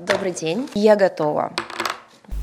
Добрый день. Я готова.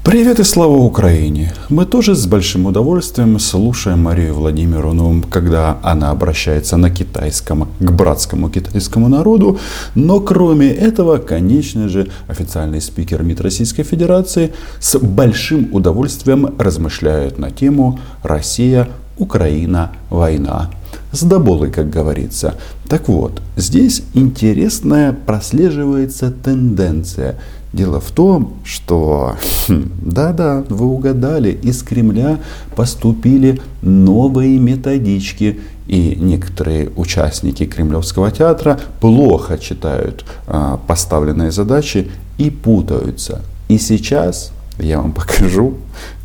Привет и слава Украине! Мы тоже с большим удовольствием слушаем Марию Владимировну, когда она обращается на китайском, к братскому китайскому народу. Но кроме этого, конечно же, официальный спикер МИД Российской Федерации с большим удовольствием размышляет на тему «Россия, Украина, война» с доболой, как говорится. Так вот, здесь интересная прослеживается тенденция. Дело в том, что, хм, да-да, вы угадали, из Кремля поступили новые методички. И некоторые участники Кремлевского театра плохо читают а, поставленные задачи и путаются. И сейчас я вам покажу,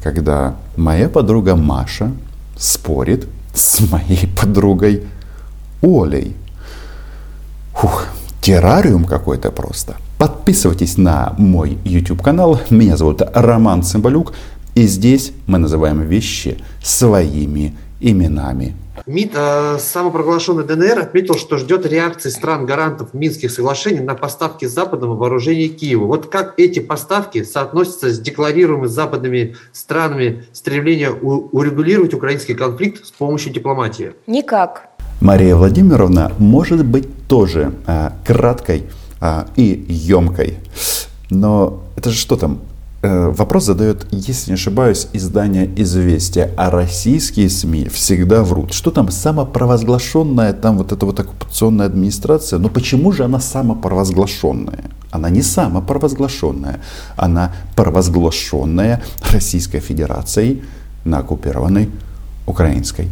когда моя подруга Маша спорит с моей подругой Олей. Фух, террариум какой-то просто. Подписывайтесь на мой YouTube канал. Меня зовут Роман Цымбалюк. И здесь мы называем вещи своими именами. МИД э, самопровозглашенный ДНР отметил, что ждет реакции стран-гарантов Минских соглашений на поставки западного вооружения Киеву. Вот как эти поставки соотносятся с декларируемыми западными странами стремление урегулировать украинский конфликт с помощью дипломатии? Никак. Мария Владимировна может быть тоже э, краткой э, и емкой. Но это же что там? Э, вопрос задает, если не ошибаюсь, издание «Известия», а российские СМИ всегда врут. Что там самопровозглашенная, там вот эта вот оккупационная администрация, но почему же она самопровозглашенная? Она не самопровозглашенная, она провозглашенная Российской Федерацией на оккупированной украинской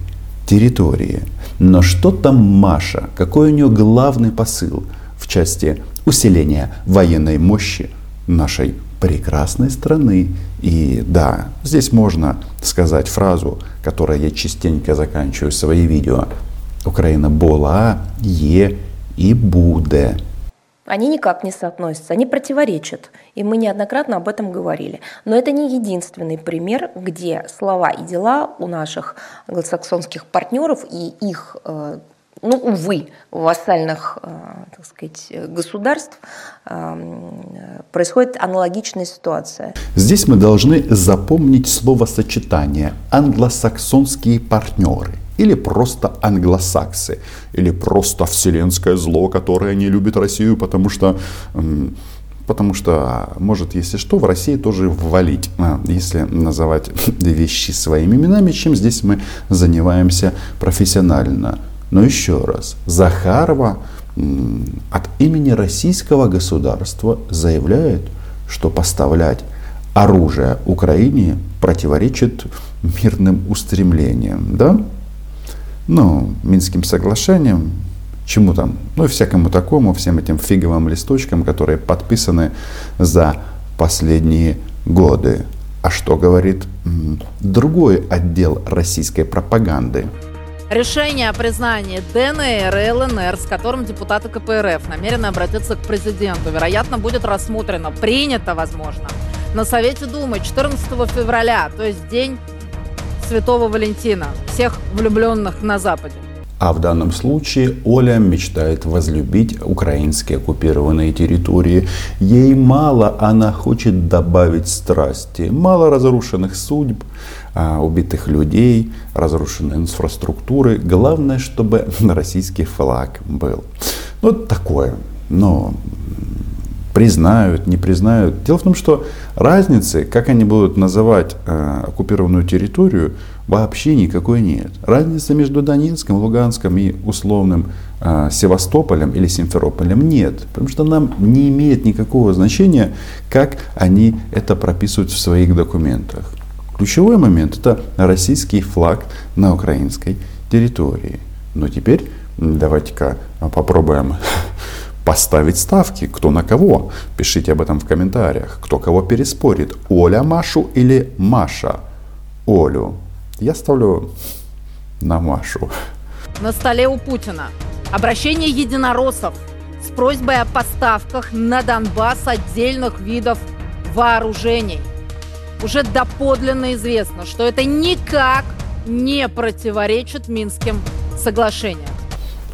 территории. Но что там Маша? Какой у нее главный посыл в части усиления военной мощи нашей прекрасной страны. И да, здесь можно сказать фразу, которой я частенько заканчиваю свои видео. Украина была, е и будет. Они никак не соотносятся, они противоречат. И мы неоднократно об этом говорили. Но это не единственный пример, где слова и дела у наших англосаксонских партнеров и их э, ну, увы, вассальных, э, так сказать, государств э, происходит аналогичная ситуация. Здесь мы должны запомнить словосочетание «англосаксонские партнеры» или просто англосаксы, или просто вселенское зло, которое не любит Россию, потому что потому что может, если что, в России тоже ввалить, а, если называть вещи своими именами, чем здесь мы занимаемся профессионально. Но еще раз, Захарова от имени российского государства заявляет, что поставлять оружие Украине противоречит мирным устремлениям, да? Ну, Минским соглашением, чему там, ну и всякому такому, всем этим фиговым листочкам, которые подписаны за последние годы. А что говорит другой отдел российской пропаганды? Решение о признании ДНР и ЛНР, с которым депутаты КПРФ намерены обратиться к президенту, вероятно, будет рассмотрено, принято, возможно, на Совете Думы 14 февраля, то есть день Святого Валентина, всех влюбленных на Западе. А в данном случае Оля мечтает возлюбить украинские оккупированные территории. Ей мало, она хочет добавить страсти. Мало разрушенных судьб, а, убитых людей, разрушенной инфраструктуры. Главное, чтобы российский флаг был. Ну, такое. Но признают, не признают. Дело в том, что разницы, как они будут называть э, оккупированную территорию, вообще никакой нет. Разницы между Донецком, Луганском и условным э, Севастополем или Симферополем нет. Потому что нам не имеет никакого значения, как они это прописывают в своих документах. Ключевой момент это российский флаг на украинской территории. Но теперь давайте-ка попробуем поставить ставки, кто на кого. Пишите об этом в комментариях. Кто кого переспорит, Оля Машу или Маша Олю. Я ставлю на Машу. На столе у Путина обращение единороссов с просьбой о поставках на Донбасс отдельных видов вооружений. Уже доподлинно известно, что это никак не противоречит Минским соглашениям.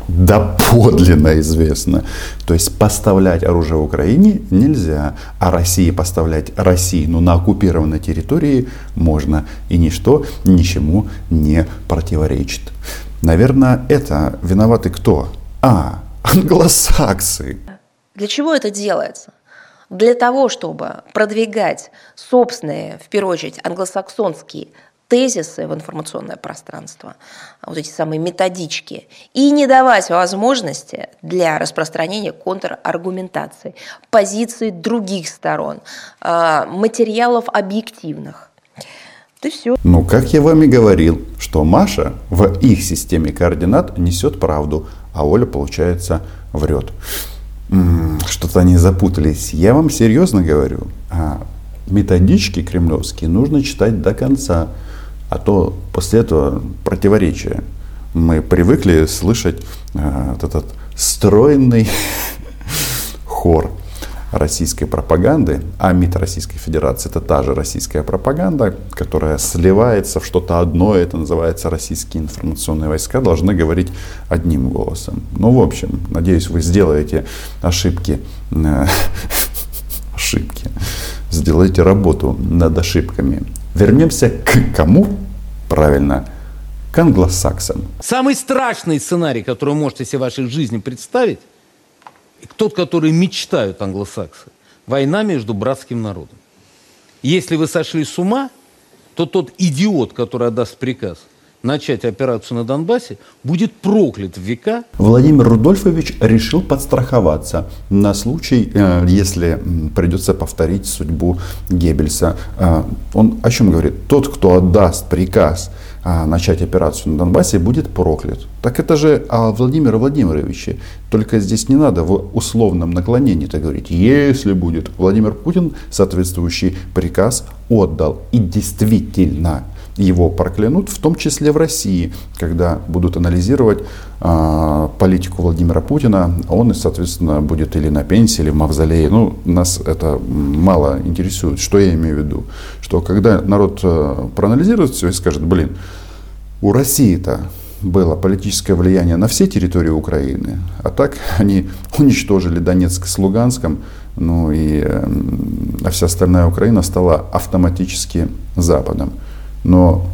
Доподлинно известно. То есть поставлять оружие Украине нельзя, а России поставлять России, ну, на оккупированной территории можно. И ничто ничему не противоречит. Наверное, это виноваты кто? А, англосаксы. Для чего это делается? Для того, чтобы продвигать собственные, в первую очередь, англосаксонские тезисы в информационное пространство, вот эти самые методички, и не давать возможности для распространения контраргументации, позиций других сторон, а, материалов объективных. И все. Ну, как я вам и говорил, что Маша в их системе координат несет правду, а Оля, получается, врет. Что-то они запутались. Я вам серьезно говорю, а методички кремлевские нужно читать до конца. А то после этого противоречия. Мы привыкли слышать э, этот стройный хор российской пропаганды, а МИД Российской Федерации это та же российская пропаганда, которая сливается в что-то одно, это называется российские информационные войска, должны говорить одним голосом. Ну, в общем, надеюсь, вы сделаете ошибки, э, ошибки, сделаете работу над ошибками Вернемся к кому? Правильно, к англосаксам. Самый страшный сценарий, который вы можете себе в вашей жизни представить, тот, который мечтают англосаксы, война между братским народом. Если вы сошли с ума, то тот идиот, который отдаст приказ – начать операцию на Донбассе, будет проклят в века. Владимир Рудольфович решил подстраховаться на случай, э, если придется повторить судьбу Геббельса. Э, он о чем говорит? Тот, кто отдаст приказ э, начать операцию на Донбассе, будет проклят. Так это же о Владимире Владимировиче. Только здесь не надо в условном наклонении это говорить. Если будет Владимир Путин соответствующий приказ отдал. И действительно, его проклянут, в том числе в России, когда будут анализировать э, политику Владимира Путина, он, соответственно, будет или на пенсии, или в мавзолее. Ну, нас это мало интересует. Что я имею в виду? Что когда народ э, проанализирует все и скажет, блин, у России-то было политическое влияние на все территории Украины, а так они уничтожили Донецк с Луганском, ну и э, вся остальная Украина стала автоматически Западом. Но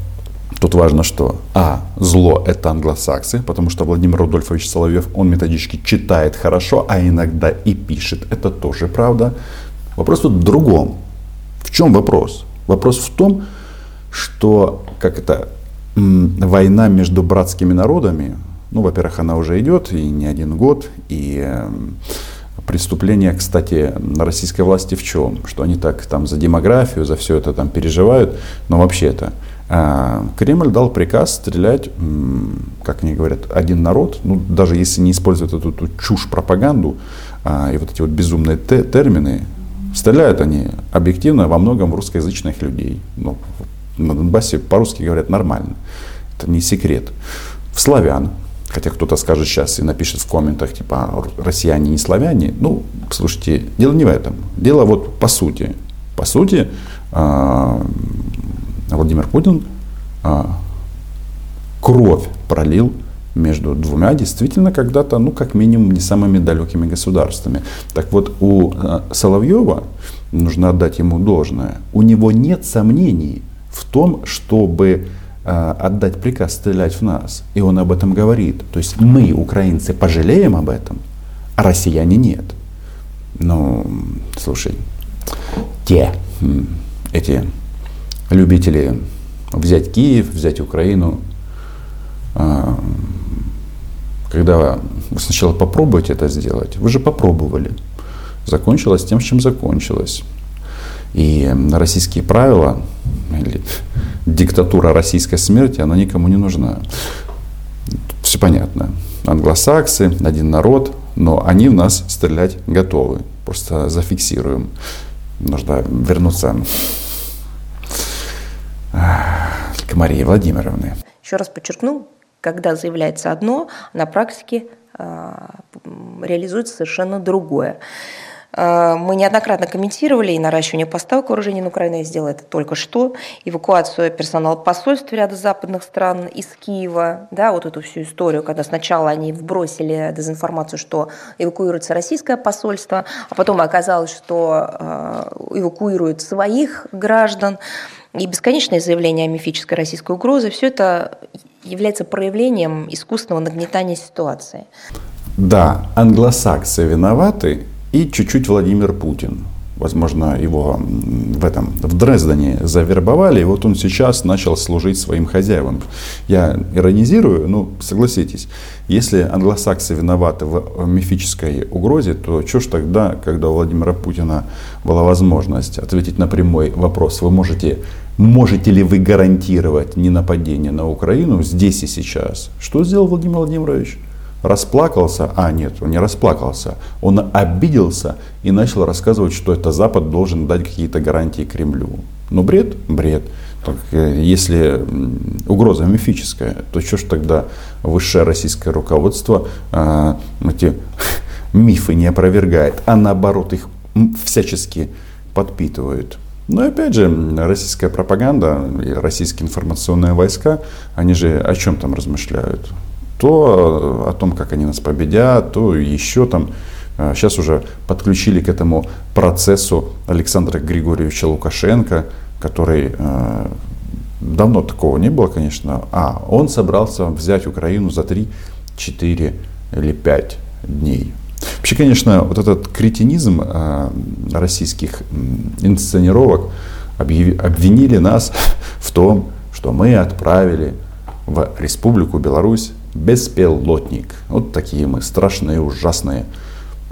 Тут важно, что А. Зло – это англосаксы, потому что Владимир Рудольфович Соловьев, он методически читает хорошо, а иногда и пишет. Это тоже правда. Вопрос тут в другом. В чем вопрос? Вопрос в том, что как это, война между братскими народами, ну, во-первых, она уже идет, и не один год, и э, преступление, кстати, на российской власти в чем? Что они так там за демографию, за все это там переживают, но вообще-то а, Кремль дал приказ стрелять, как они говорят, один народ, ну даже если не использовать эту, эту чушь пропаганду а, и вот эти вот безумные те, термины, стреляют они объективно во многом русскоязычных людей. Ну, на Донбассе по-русски говорят нормально, это не секрет. В славян, Хотя кто-то скажет сейчас и напишет в комментах, типа, россияне не славяне. Ну, слушайте, дело не в этом. Дело вот по сути. По сути, а, Владимир Путин а, кровь пролил между двумя действительно когда-то, ну, как минимум, не самыми далекими государствами. Так вот, у а, Соловьева, нужно отдать ему должное, у него нет сомнений в том, чтобы отдать приказ стрелять в нас. И он об этом говорит. То есть мы, украинцы, пожалеем об этом, а россияне нет. Ну, слушай, те, эти любители взять Киев, взять Украину, э, когда вы сначала попробуете это сделать, вы же попробовали. Закончилось тем, чем закончилось. И российские правила, или диктатура российской смерти, она никому не нужна. Все понятно. Англосаксы, один народ, но они в нас стрелять готовы. Просто зафиксируем. Нужно вернуться к Марии Владимировне. Еще раз подчеркну, когда заявляется одно, на практике э, реализуется совершенно другое. Э, мы неоднократно комментировали и наращивание поставок вооружений на Украину, я сделала это только что, эвакуацию персонала посольств ряда западных стран из Киева, да, вот эту всю историю, когда сначала они вбросили дезинформацию, что эвакуируется российское посольство, а потом оказалось, что э, эвакуируют своих граждан, и бесконечные заявления о мифической российской угрозе, все это является проявлением искусственного нагнетания ситуации. Да, англосаксы виноваты и чуть-чуть Владимир Путин. Возможно, его в этом в Дрездене завербовали, и вот он сейчас начал служить своим хозяевам. Я иронизирую, ну согласитесь, если англосаксы виноваты в мифической угрозе, то что ж тогда, когда у Владимира Путина была возможность ответить на прямой вопрос, вы можете, можете ли вы гарантировать не нападение на Украину здесь и сейчас? Что сделал Владимир Владимирович? Расплакался, а нет, он не расплакался, он обиделся и начал рассказывать, что это Запад должен дать какие-то гарантии Кремлю. Ну бред, бред. Так, э, если угроза мифическая, то что ж тогда высшее российское руководство э, эти мифы не опровергает, а наоборот их всячески подпитывает. Но опять же, российская пропаганда и российские информационные войска, они же о чем там размышляют? То о том, как они нас победят, то еще там. Сейчас а, уже подключили к этому процессу Александра Григорьевича Лукашенко, который а, давно такого не было, конечно, а он собрался взять Украину за 3, 4 или 5 дней. Вообще, конечно, вот этот кретинизм российских инсценировок обвинили нас в том, что мы отправили в Республику Беларусь беспилотник. Вот такие мы страшные, ужасные.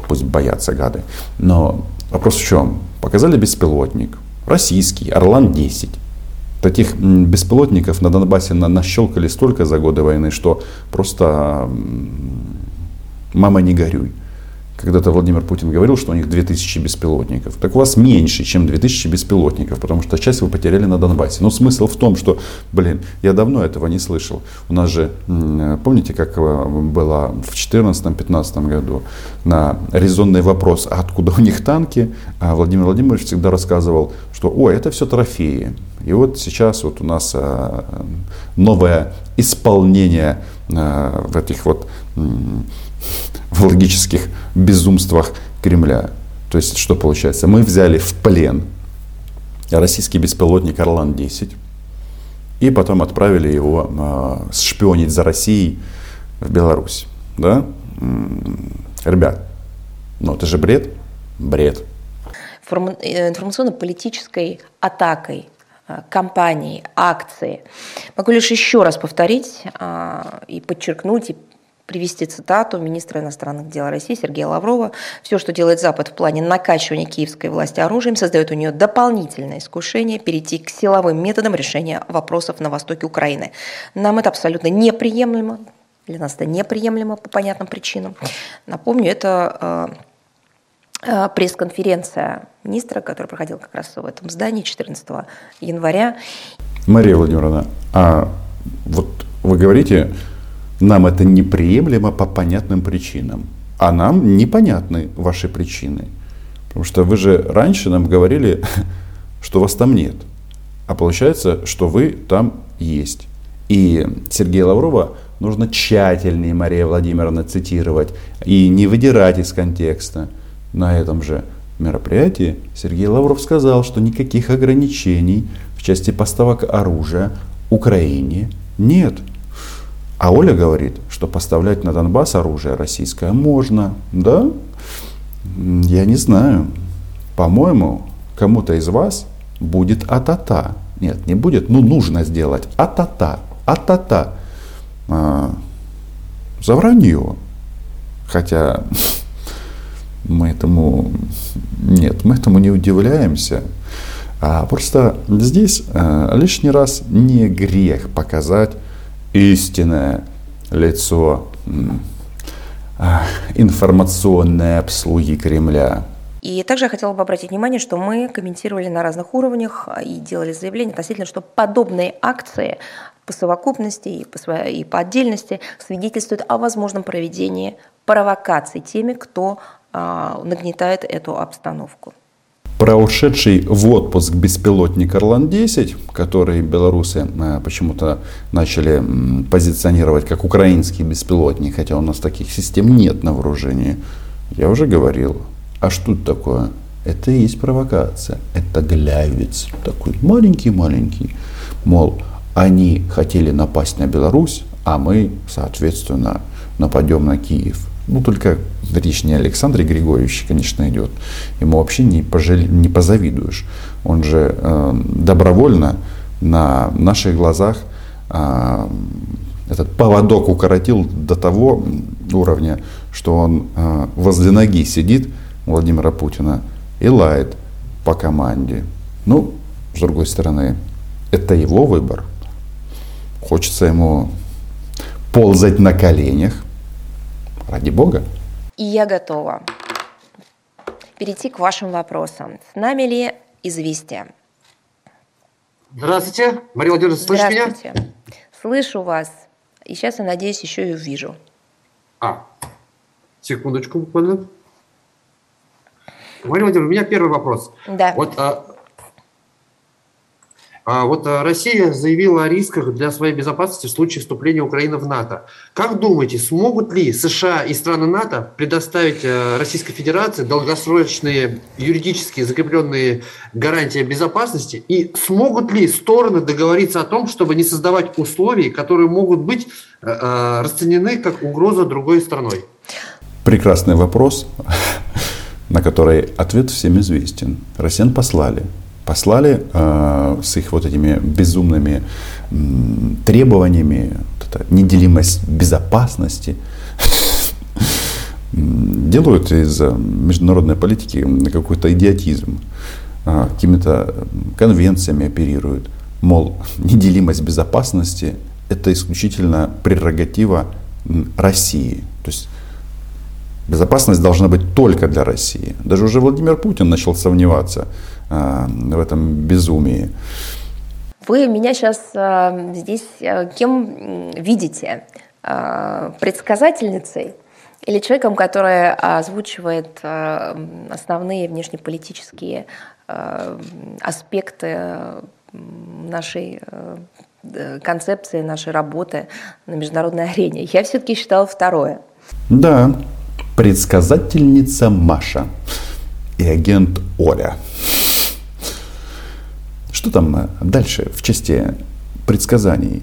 Пусть боятся гады. Но вопрос в чем? Показали беспилотник. Российский, Орлан-10. Таких беспилотников на Донбассе нащелкали столько за годы войны, что просто мама не горюй. Когда-то Владимир Путин говорил, что у них 2000 беспилотников. Так у вас меньше, чем 2000 беспилотников, потому что часть вы потеряли на Донбассе. Но смысл в том, что, блин, я давно этого не слышал. У нас же, помните, как э, было в 2014-2015 году на резонный вопрос, а откуда у них танки, а Владимир Владимирович всегда рассказывал, что, ой, это все трофеи. И вот сейчас вот у нас э, новое исполнение э, в этих вот в логических безумствах Кремля. То есть, что получается? Мы взяли в плен российский беспилотник Орлан-10 и потом отправили его э, шпионить за Россией в Беларусь. Да? Ребят, ну это же бред? Бред. Э, информационно-политической атакой э, компании, акции. Могу лишь еще раз повторить а, и подчеркнуть, и привести цитату министра иностранных дел России Сергея Лаврова. Все, что делает Запад в плане накачивания киевской власти оружием, создает у нее дополнительное искушение перейти к силовым методам решения вопросов на востоке Украины. Нам это абсолютно неприемлемо. Для нас это неприемлемо по понятным причинам. Напомню, это э, э, пресс-конференция министра, которая проходила как раз в этом здании 14 января. Мария Владимировна, а вот вы говорите, нам это неприемлемо по понятным причинам. А нам непонятны ваши причины. Потому что вы же раньше нам говорили, что вас там нет. А получается, что вы там есть. И Сергея Лаврова нужно тщательнее, Мария Владимировна, цитировать и не выдирать из контекста. На этом же мероприятии Сергей Лавров сказал, что никаких ограничений в части поставок оружия Украине нет. А Оля говорит, что поставлять на Донбасс оружие российское можно. Да? Я не знаю. По-моему, кому-то из вас будет атата. Нет, не будет, ну нужно сделать атата. Атата. А, за вранье. Хотя мы этому нет, мы этому не удивляемся. А просто здесь а, лишний раз не грех показать истинное лицо а, информационной обслуги Кремля. И также я хотела бы обратить внимание, что мы комментировали на разных уровнях и делали заявления относительно, что подобные акции по совокупности и по, своей, и по отдельности свидетельствуют о возможном проведении провокаций теми, кто нагнетает эту обстановку. Про ушедший в отпуск беспилотник Орлан-10, который белорусы э, почему-то начали позиционировать как украинский беспилотник, хотя у нас таких систем нет на вооружении, я уже говорил. А что это такое? Это и есть провокация. Это глявец. Такой маленький-маленький. Мол, они хотели напасть на Беларусь, а мы, соответственно, нападем на Киев. Ну, только речь не Александре Григорьевиче, конечно, идет. Ему вообще не, пожале, не позавидуешь. Он же э, добровольно на наших глазах э, этот поводок укоротил до того уровня, что он э, возле ноги сидит Владимира Путина и лает по команде. Ну, с другой стороны, это его выбор. Хочется ему ползать на коленях, Ради Бога. И я готова перейти к вашим вопросам. С нами ли известие? Здравствуйте, Мария Владимировна, слышите меня? Здравствуйте. Слышу вас. И сейчас, я надеюсь, еще и увижу. А, секундочку буквально. Мария Владимировна, у меня первый вопрос. Да. Вот а вот э, Россия заявила о рисках для своей безопасности в случае вступления Украины в НАТО. Как думаете, смогут ли США и страны НАТО предоставить э, Российской Федерации долгосрочные юридически закрепленные гарантии безопасности? И смогут ли стороны договориться о том, чтобы не создавать условий, которые могут быть э, расценены как угроза другой страной? Прекрасный вопрос, на который ответ всем известен. Россиян послали послали э, с их вот этими безумными э, требованиями, вот эта неделимость безопасности, делают из э, международной политики какой-то идиотизм, э, какими-то конвенциями оперируют. Мол, неделимость безопасности – это исключительно прерогатива России. То есть безопасность должна быть только для России. Даже уже Владимир Путин начал сомневаться – а, в этом безумии. Вы меня сейчас а, здесь а, кем видите? Предсказательницей или человеком, который озвучивает основные внешнеполитические аспекты нашей концепции, нашей работы на международной арене. Я все-таки считала второе. Да, предсказательница Маша и агент Оля. Что там э, дальше в части предсказаний?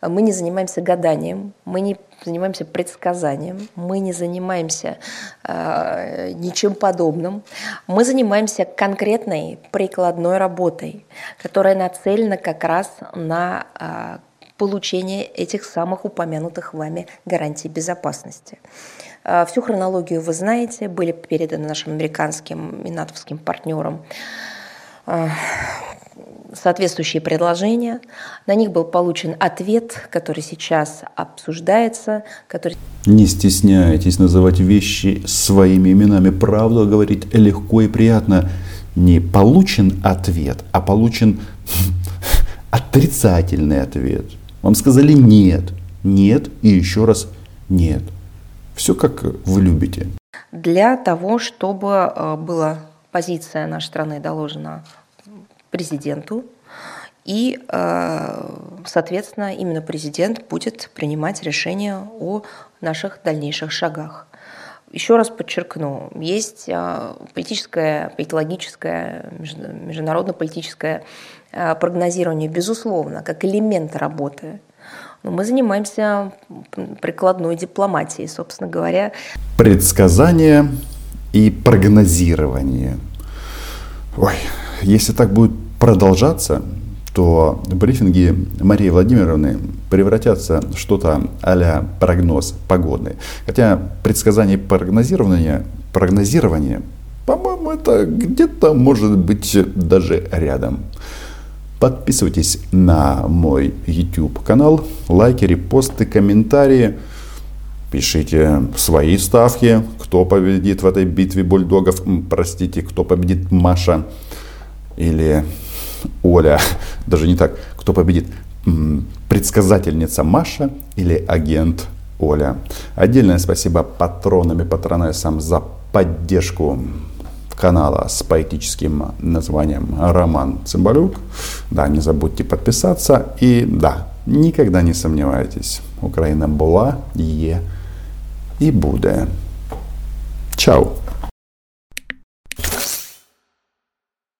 Мы не занимаемся гаданием, мы не занимаемся предсказанием, мы не занимаемся э, ничем подобным. Мы занимаемся конкретной прикладной работой, которая нацелена как раз на э, получение этих самых упомянутых вами гарантий безопасности. Э, всю хронологию вы знаете, были переданы нашим американским и натовским партнерам э, соответствующие предложения. На них был получен ответ, который сейчас обсуждается. Который... Не стесняйтесь называть вещи своими именами. Правду говорить легко и приятно. Не получен ответ, а получен отрицательный ответ. Вам сказали нет, нет и еще раз нет. Все как вы любите. Для того, чтобы э, была позиция нашей страны доложена президенту, и, э, соответственно, именно президент будет принимать решение о наших дальнейших шагах. Еще раз подчеркну, есть э, политическое, политологическое, международно-политическое прогнозирование, безусловно, как элемент работы. Но мы занимаемся прикладной дипломатией, собственно говоря. Предсказание и прогнозирование. Ой, если так будет продолжаться, то брифинги Марии Владимировны превратятся в что-то а прогноз погодный. Хотя предсказание прогнозирования, прогнозирование, по-моему, это где-то может быть даже рядом. Подписывайтесь на мой YouTube канал, лайки, репосты, комментарии. Пишите свои ставки, кто победит в этой битве бульдогов, простите, кто победит Маша или Оля, даже не так, кто победит, предсказательница Маша или агент Оля. Отдельное спасибо патронам и патронессам за поддержку канала с поэтическим названием Роман Цымбалюк. Да, не забудьте подписаться. И да, никогда не сомневайтесь, Украина была, є и буде. Чао!